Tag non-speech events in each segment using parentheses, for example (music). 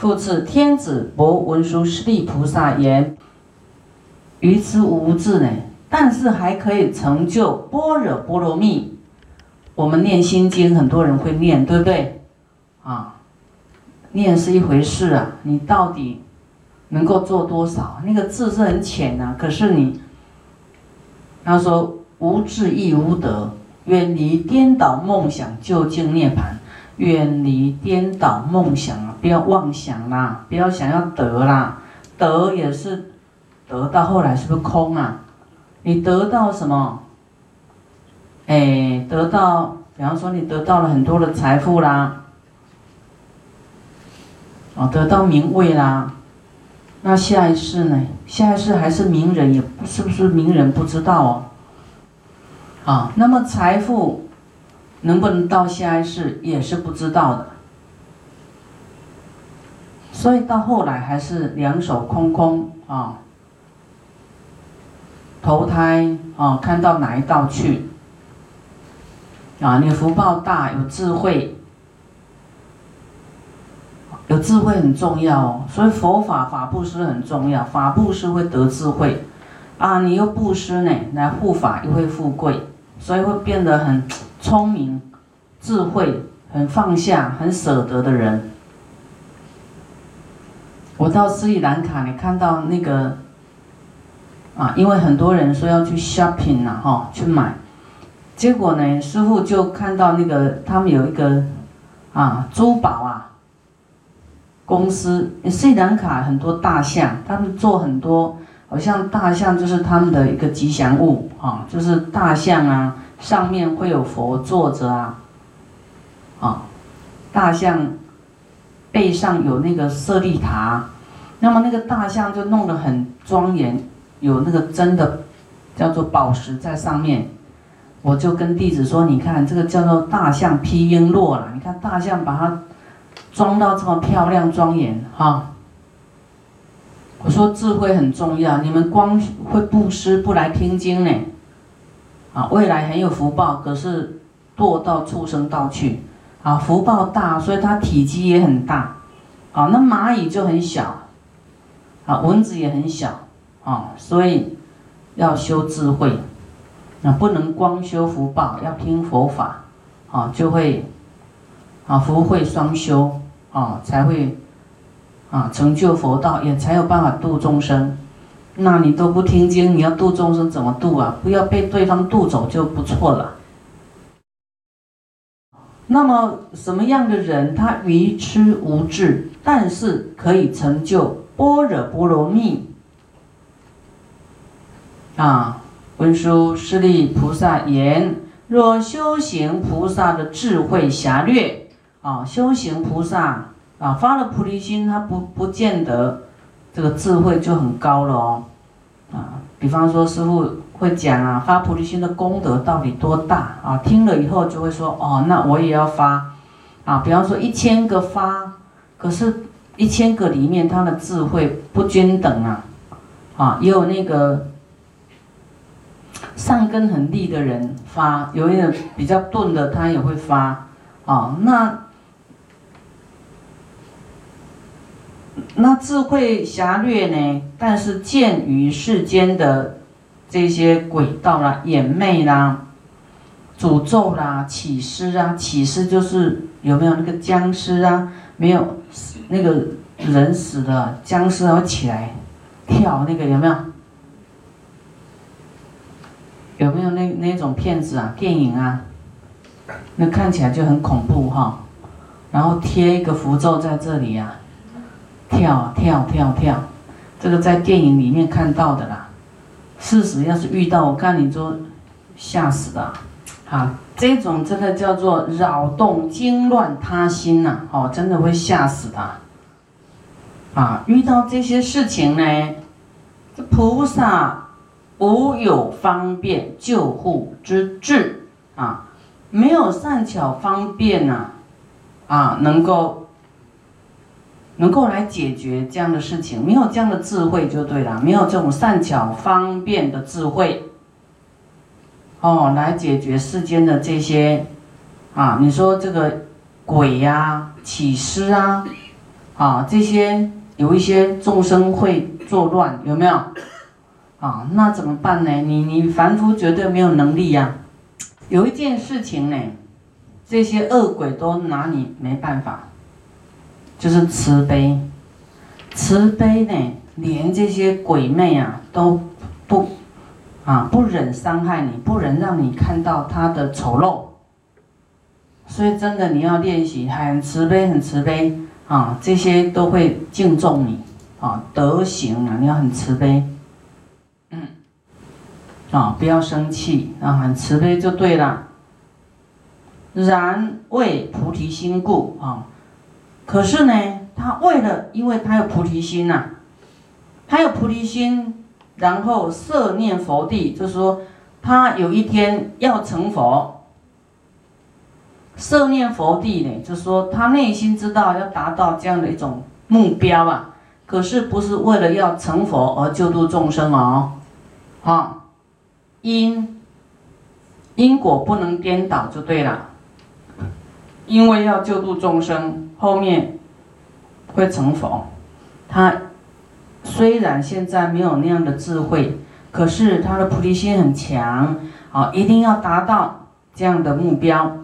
复次，天子博文殊师利菩萨言：愚痴无智呢，但是还可以成就般若波罗蜜。我们念心经，很多人会念，对不对？啊，念是一回事啊，你到底能够做多少？那个字是很浅呐，可是你，他说无智亦无德，远离颠倒梦想，就近涅槃。远离颠倒梦想啊，不要妄想啦，不要想要得啦，得也是得到后来是不是空啊？你得到什么？哎，得到，比方说你得到了很多的财富啦，哦，得到名位啦，那下一世呢？下一世还是名人，也是不是名人不知道哦。啊，那么财富。能不能到下一世也是不知道的，所以到后来还是两手空空啊，投胎啊，看到哪一道去啊？你福报大，有智慧，有智慧很重要哦。所以佛法法布施很重要，法布施会得智慧啊。你又布施呢，来护法又会富贵，所以会变得很。聪明、智慧、很放下、很舍得的人。我到斯里兰卡，你看到那个啊，因为很多人说要去 shopping 呐，哈，去买，结果呢，师傅就看到那个他们有一个啊珠宝啊公司，斯里兰卡很多大象，他们做很多，好像大象就是他们的一个吉祥物啊，就是大象啊。上面会有佛坐着啊，啊，大象背上有那个舍利塔，那么那个大象就弄得很庄严，有那个真的叫做宝石在上面。我就跟弟子说：“你看这个叫做大象披璎珞了，你看大象把它装到这么漂亮庄严哈。”我说智慧很重要，你们光会布施不来听经呢？啊，未来很有福报，可是堕到畜生道去，啊，福报大，所以它体积也很大，啊，那蚂蚁就很小，啊，蚊子也很小，啊，所以要修智慧，啊，不能光修福报，要听佛法，啊，就会，啊，福慧双修，啊，才会，啊，成就佛道，也才有办法度众生。那你都不听经，你要度众生怎么度啊？不要被对方渡走就不错了。那么什么样的人他愚痴无智，但是可以成就般若波罗蜜？啊，文殊师利菩萨言：若修行菩萨的智慧狭略，啊，修行菩萨啊发了菩提心，他不不见得这个智慧就很高了哦。啊，比方说师傅会讲啊，发菩提心的功德到底多大啊？听了以后就会说，哦，那我也要发，啊，比方说一千个发，可是，一千个里面他的智慧不均等啊，啊，也有那个上根很利的人发，有一点比较钝的他也会发，啊，那。那智慧狭略呢？但是鉴于世间的这些轨道啦、眼魅啦、诅咒啦、起尸啊，起尸就是有没有那个僵尸啊？没有，那个人死了，僵尸会起来跳那个有没有？有没有那那种片子啊？电影啊？那看起来就很恐怖哈。然后贴一个符咒在这里呀。跳跳跳跳，这个在电影里面看到的啦。事实要是遇到，我看你就吓死了。好，这种真的叫做扰动惊乱他心呐，哦，真的会吓死的。啊，遇到这些事情呢，这菩萨无有方便救护之智啊，没有善巧方便呐，啊，能够。能够来解决这样的事情，没有这样的智慧就对了，没有这种善巧方便的智慧，哦，来解决世间的这些，啊，你说这个鬼呀、起尸啊，啊，这些有一些众生会作乱，有没有？啊，那怎么办呢？你你凡夫绝对没有能力呀。有一件事情呢，这些恶鬼都拿你没办法，就是慈悲。慈悲呢，连这些鬼魅啊都不啊不忍伤害你，不忍让你看到他的丑陋。所以真的你要练习很慈悲，很慈悲啊，这些都会敬重你啊，德行啊，你要很慈悲。嗯，啊，不要生气啊，很慈悲就对了。然为菩提心故啊，可是呢，他为了，因为他有菩提心呐，他有菩提心，然后摄念佛地，就是说他有一天要成佛，摄念佛地呢，就是说他内心知道要达到这样的一种目标啊，可是不是为了要成佛而救度众生哦。啊，因因果不能颠倒就对了，因为要救度众生，后面会成佛。他虽然现在没有那样的智慧，可是他的菩提心很强啊，一定要达到这样的目标，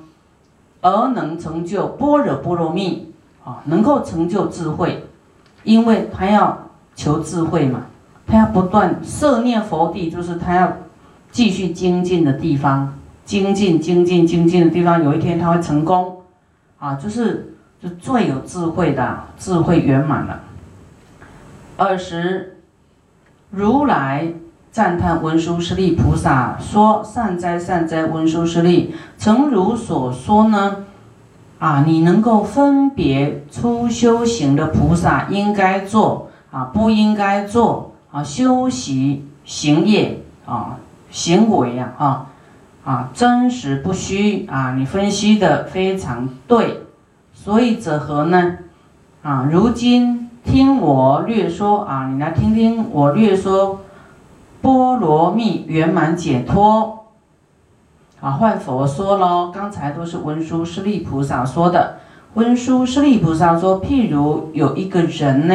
而能成就般若波罗蜜啊，能够成就智慧，因为他要求智慧嘛。他要不断摄念佛地，就是他要继续精进的地方，精进、精进、精进的地方，有一天他会成功，啊，就是就最有智慧的智慧圆满了。二十，如来赞叹文殊师利菩萨说：“善哉善哉，文殊师利，诚如所说呢，啊，你能够分别出修行的菩萨应该做啊，不应该做。”啊，修习行业啊，行为啊，啊啊，真实不虚啊，你分析的非常对。所以者何呢？啊，如今听我略说啊，你来听听我略说波罗蜜圆满解脱。啊，换佛说喽，刚才都是文殊师利菩萨说的。文殊师利菩萨说，譬如有一个人呢，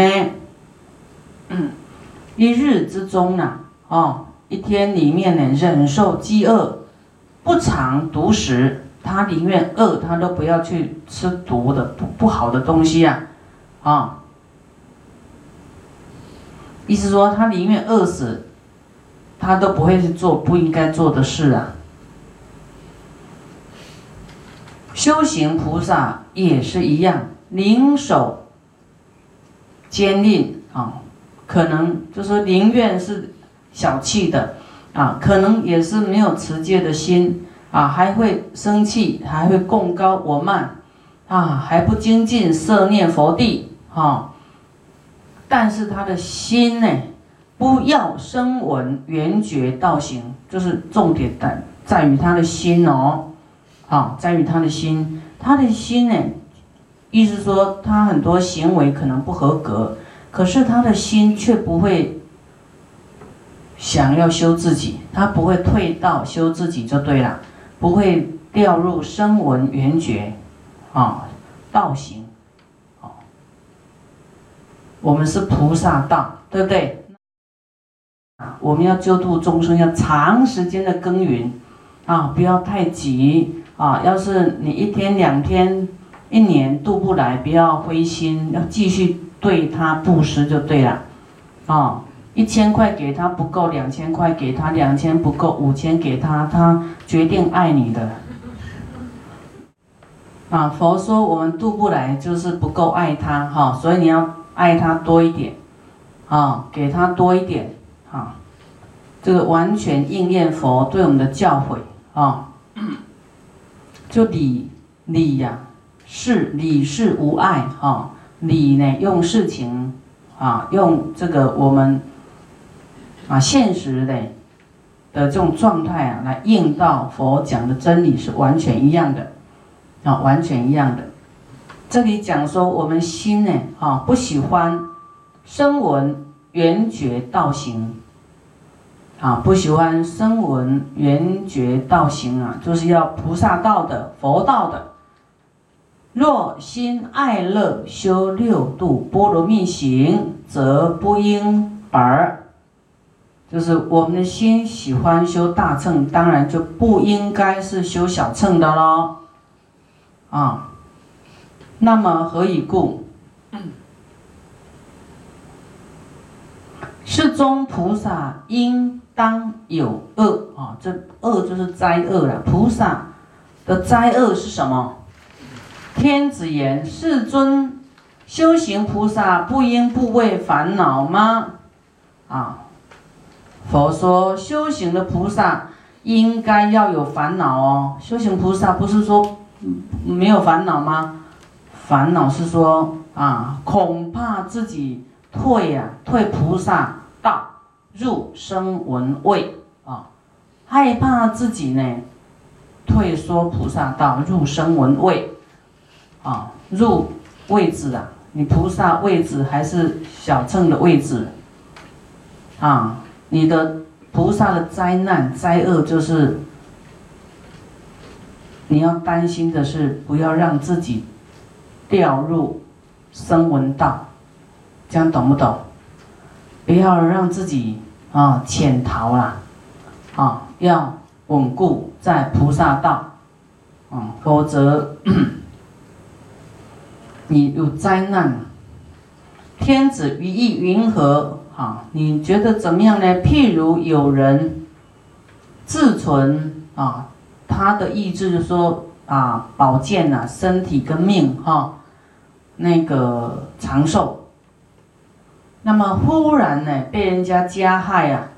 嗯。一日之中呢，哦，一天里面呢，忍受饥饿，不尝毒食，他宁愿饿，他都不要去吃毒的不不好的东西呀，啊，意思说他宁愿饿死，他都不会去做不应该做的事啊。修行菩萨也是一样，宁守坚定啊。可能就是宁愿是小气的，啊，可能也是没有持戒的心，啊，还会生气，还会共高我慢，啊，还不精进摄念佛地，哈，但是他的心呢，不要声闻缘觉道行，就是重点在在于他的心哦，啊，在于他的心，他的心呢，意思说他很多行为可能不合格。可是他的心却不会想要修自己，他不会退到修自己就对了，不会掉入声闻缘觉，啊，道行，啊，我们是菩萨道，对不对？我们要救度众生，要长时间的耕耘，啊，不要太急，啊，要是你一天两天、一年度不来，不要灰心，要继续。对他布施就对了，啊，一千块给他不够，两千块给他，两千不够，五千给他，他决定爱你的。啊，佛说我们渡不来，就是不够爱他，哈，所以你要爱他多一点，啊，给他多一点，啊，这个完全应验佛对我们的教诲，啊，就理理呀，是理是无爱，哈。理呢，用事情，啊，用这个我们，啊，现实的的这种状态啊，来应到佛讲的真理是完全一样的，啊，完全一样的。这里讲说我们心呢，啊，不喜欢声闻缘觉道行，啊，不喜欢声闻缘觉道行啊，就是要菩萨道的佛道的。若心爱乐修六度波罗蜜行，则不应而，就是我们的心喜欢修大乘，当然就不应该是修小乘的喽。啊，那么何以故？世尊菩萨应当有恶啊，这恶就是灾恶了。菩萨的灾恶是什么？天子言：世尊，修行菩萨不应不为烦恼吗？啊，佛说修行的菩萨应该要有烦恼哦。修行菩萨不是说没有烦恼吗？烦恼是说啊，恐怕自己退呀，退菩萨。道入声闻位啊，害怕自己呢退缩菩萨道入声闻位啊，入位置啊，你菩萨位置还是小乘的位置啊？你的菩萨的灾难灾厄就是你要担心的是，不要让自己掉入声闻道，这样懂不懂？不要让自己啊潜逃了，啊，要稳固在菩萨道，啊，否则 (coughs) 你有灾难。天子于意云何？啊，你觉得怎么样呢？譬如有人自存啊，他的意志就说啊，保健呐，身体跟命哈，那个长寿。那么忽然呢，被人家加害啊，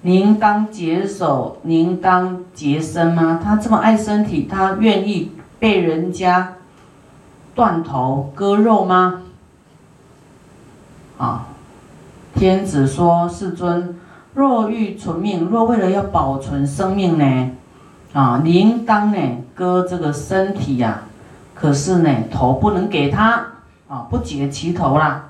您当解手，您当洁身吗？他这么爱身体，他愿意被人家断头割肉吗？啊，天子说：世尊，若欲存命，若为了要保存生命呢，啊，您当呢割这个身体呀，可是呢头不能给他啊，不解其头啦。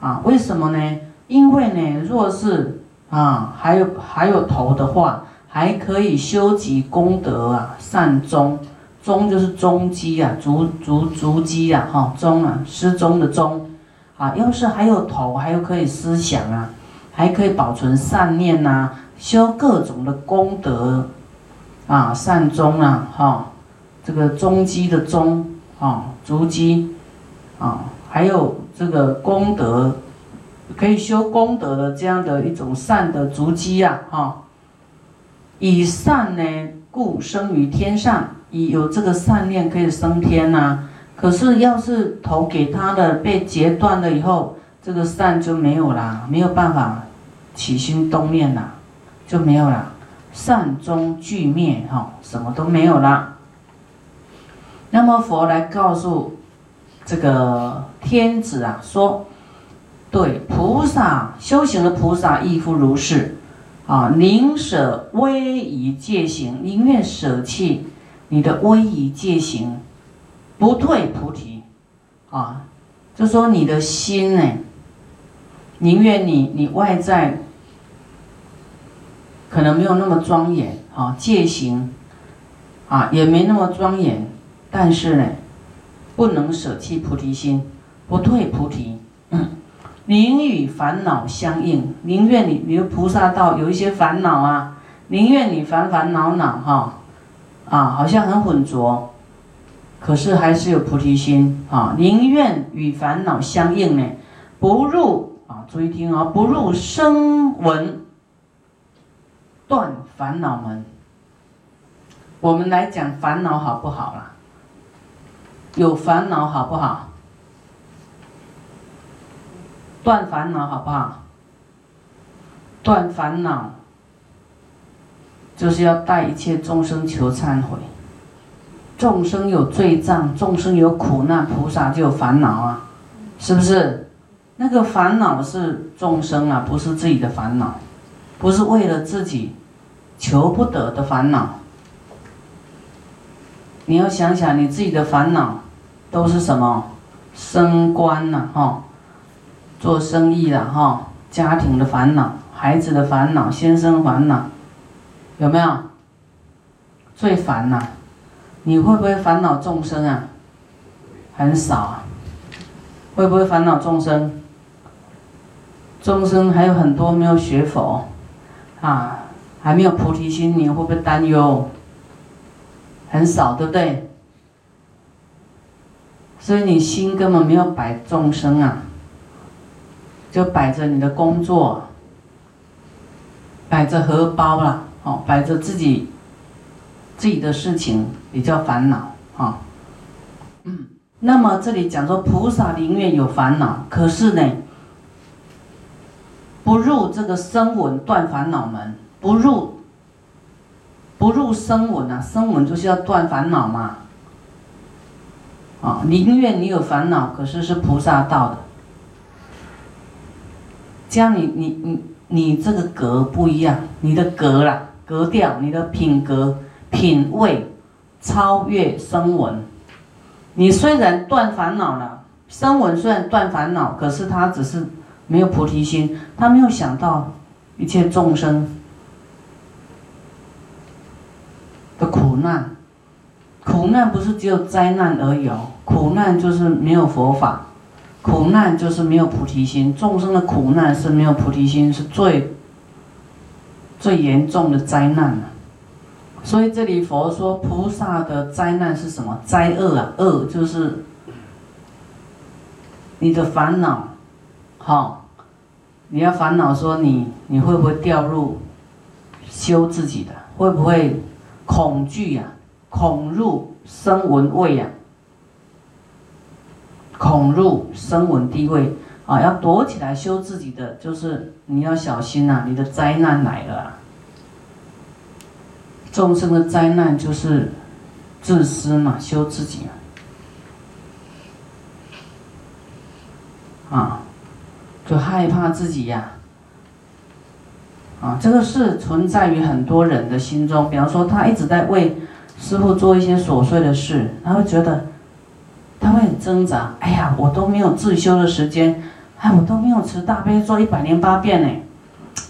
啊，为什么呢？因为呢，若是啊，还有还有头的话，还可以修集功德啊，善终，终就是终基啊，足足足基啊，哈，终啊，失踪的终，啊，要是还有头，还有可以思想啊，还可以保存善念呐，修各种的功德，啊，善终啊，哈，这个终基的终啊，足基，啊，还有。这个功德可以修功德的这样的一种善的足迹啊，哈，以善呢故生于天上，以有这个善念可以升天呐。可是要是头给他的被截断了以后，这个善就没有啦，没有办法起心动念啦，就没有啦，善终俱灭哈，什么都没有啦。那么佛来告诉。这个天子啊，说，对菩萨修行的菩萨亦复如是，啊，宁舍威仪戒行，宁愿舍弃你的威仪戒行，不退菩提，啊，就说你的心呢，宁愿你你外在可能没有那么庄严，啊，戒行，啊，也没那么庄严，但是呢。不能舍弃菩提心，不退菩提，(coughs) 宁与烦恼相应，宁愿你你的菩萨道有一些烦恼啊，宁愿你烦烦恼恼哈，啊，好像很浑浊，可是还是有菩提心啊，宁愿与烦恼相应呢，不入啊，注意听啊，不入声闻断烦恼门。我们来讲烦恼好不好啦？有烦恼好不好？断烦恼好不好？断烦恼就是要带一切众生求忏悔。众生有罪障，众生有苦难，菩萨就有烦恼啊，是不是？那个烦恼是众生啊，不是自己的烦恼，不是为了自己求不得的烦恼。你要想想你自己的烦恼。都是什么升官了，哈，做生意了，哈，家庭的烦恼，孩子的烦恼，先生烦恼，有没有？最烦呐！你会不会烦恼众生啊？很少啊。会不会烦恼众生？众生还有很多没有学佛，啊，还没有菩提心，你会不会担忧？很少，对不对？所以你心根本没有摆众生啊，就摆着你的工作，摆着荷包了，哦，摆着自己自己的事情，也叫烦恼啊。嗯，那么这里讲说菩萨宁愿有烦恼，可是呢，不入这个声闻断烦恼门，不入不入声闻啊，声闻就是要断烦恼嘛。啊，宁愿你有烦恼，可是是菩萨道的，这样你你你你这个格不一样，你的格啦，格调，你的品格品味超越声闻。你虽然断烦恼了，声闻虽然断烦恼，可是他只是没有菩提心，他没有想到一切众生的苦难。苦难不是只有灾难而已哦，苦难就是没有佛法，苦难就是没有菩提心。众生的苦难是没有菩提心，是最最严重的灾难了。所以这里佛说菩萨的灾难是什么？灾厄啊，厄就是你的烦恼，好，你要烦恼说你你会不会掉入修自己的？会不会恐惧呀？恐入声闻位呀，恐入声闻地位啊，要躲起来修自己的，就是你要小心呐，你的灾难来了。众生的灾难就是自私嘛，修自己啊，就害怕自己呀，啊，这个是存在于很多人的心中。比方说，他一直在为。师傅做一些琐碎的事，他会觉得，他会很挣扎。哎呀，我都没有自修的时间，哎，我都没有持大悲咒一百零八遍呢。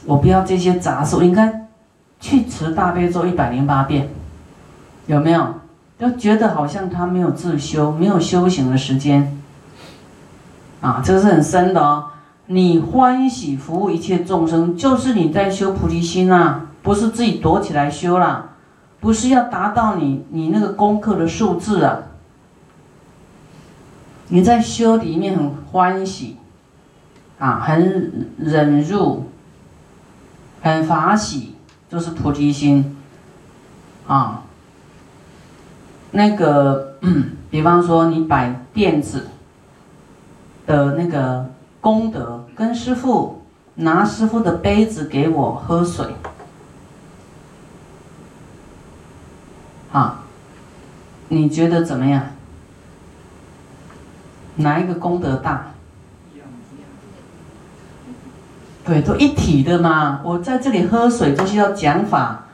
我不要这些杂事，我应该持大悲咒一百零八遍，有没有？就觉得好像他没有自修，没有修行的时间。啊，这是很深的哦。你欢喜服务一切众生，就是你在修菩提心啊，不是自己躲起来修啦。不是要达到你你那个功课的数字啊！你在修里面很欢喜，啊，很忍辱，很法喜，就是菩提心，啊。那个，比方说你摆垫子的那个功德，跟师傅拿师傅的杯子给我喝水。啊，你觉得怎么样？哪一个功德大？对，都一体的嘛。我在这里喝水就是要讲法，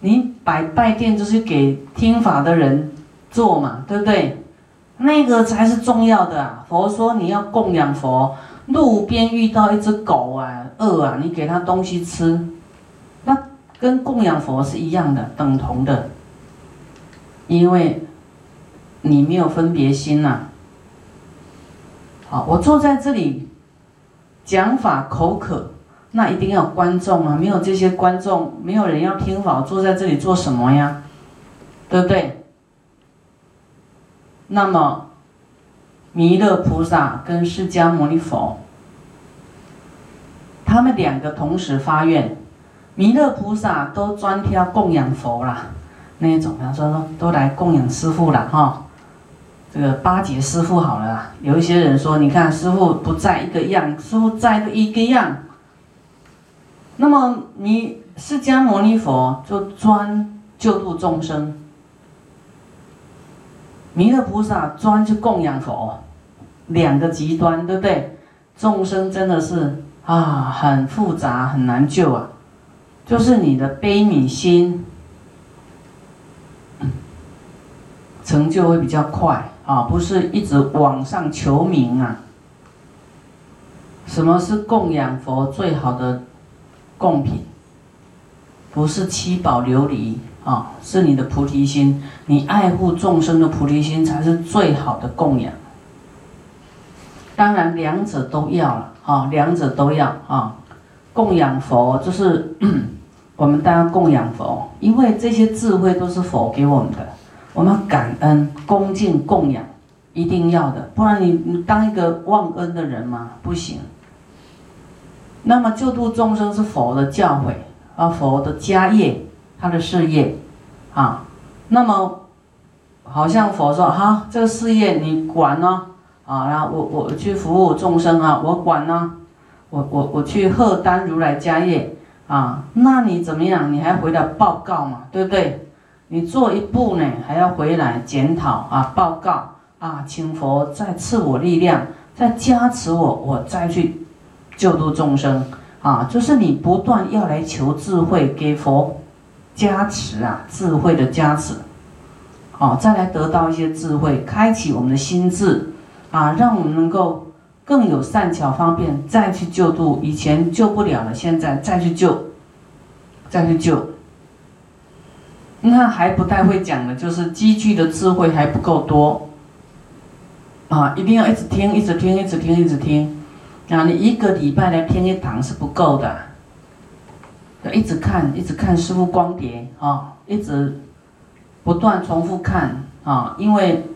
你摆拜殿就是给听法的人做嘛，对不对？那个才是重要的啊。佛说你要供养佛，路边遇到一只狗啊，饿啊，你给它东西吃，那跟供养佛是一样的，等同的。因为你没有分别心呐。好，我坐在这里讲法口渴，那一定要观众啊！没有这些观众，没有人要听法，坐在这里做什么呀？对不对？那么弥勒菩萨跟释迦牟尼佛，他们两个同时发愿，弥勒菩萨都专挑供养佛啦。那种，比方说都来供养师傅了哈，这个八节师傅好了啦。有一些人说，你看师傅不在一个样，师傅在都一个样。那么你释迦牟尼佛就专救度众生，弥勒菩萨专去供养佛，两个极端，对不对？众生真的是啊，很复杂，很难救啊，就是你的悲悯心。成就会比较快啊，不是一直往上求名啊。什么是供养佛最好的贡品？不是七宝琉璃啊，是你的菩提心，你爱护众生的菩提心才是最好的供养。当然两者都要了啊，两者都要啊。供养佛就是 (clears throat) 我们当然供养佛，因为这些智慧都是佛给我们的，我们感恩、恭敬、供养，一定要的，不然你你当一个忘恩的人吗？不行。那么救度众生是佛的教诲啊，佛的家业，他的事业啊。那么好像佛说哈，这个事业你管呢啊，然后我我去服务众生啊，我管呢，我我我去贺担如来家业啊，那你怎么样？你还回来报告嘛，对不对？你做一步呢，还要回来检讨啊，报告啊，请佛再赐我力量，再加持我，我再去。救度众生啊，就是你不断要来求智慧，给佛加持啊，智慧的加持，好，再来得到一些智慧，开启我们的心智啊，让我们能够更有善巧方便，再去救度以前救不了了，现在再去救，再去救。那还不太会讲的，就是积聚的智慧还不够多啊，一定要一直听，一直听，一直听，一直听。啊，你一个礼拜来听一堂是不够的，要一直看，一直看师傅光碟啊，一直不断重复看啊，因为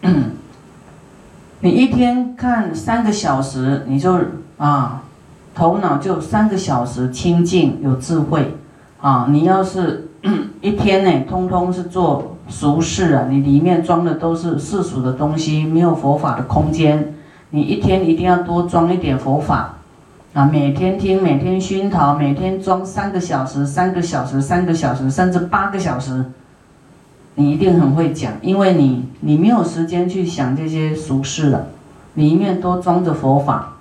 (coughs) 你一天看三个小时，你就啊，头脑就三个小时清净有智慧啊。你要是 (coughs) 一天呢，通通是做俗事啊，你里面装的都是世俗的东西，没有佛法的空间。你一天一定要多装一点佛法，啊，每天听，每天熏陶，每天装三个小时，三个小时，三个小时，甚至八个小时，你一定很会讲，因为你你没有时间去想这些俗事了，你一面多装着佛法，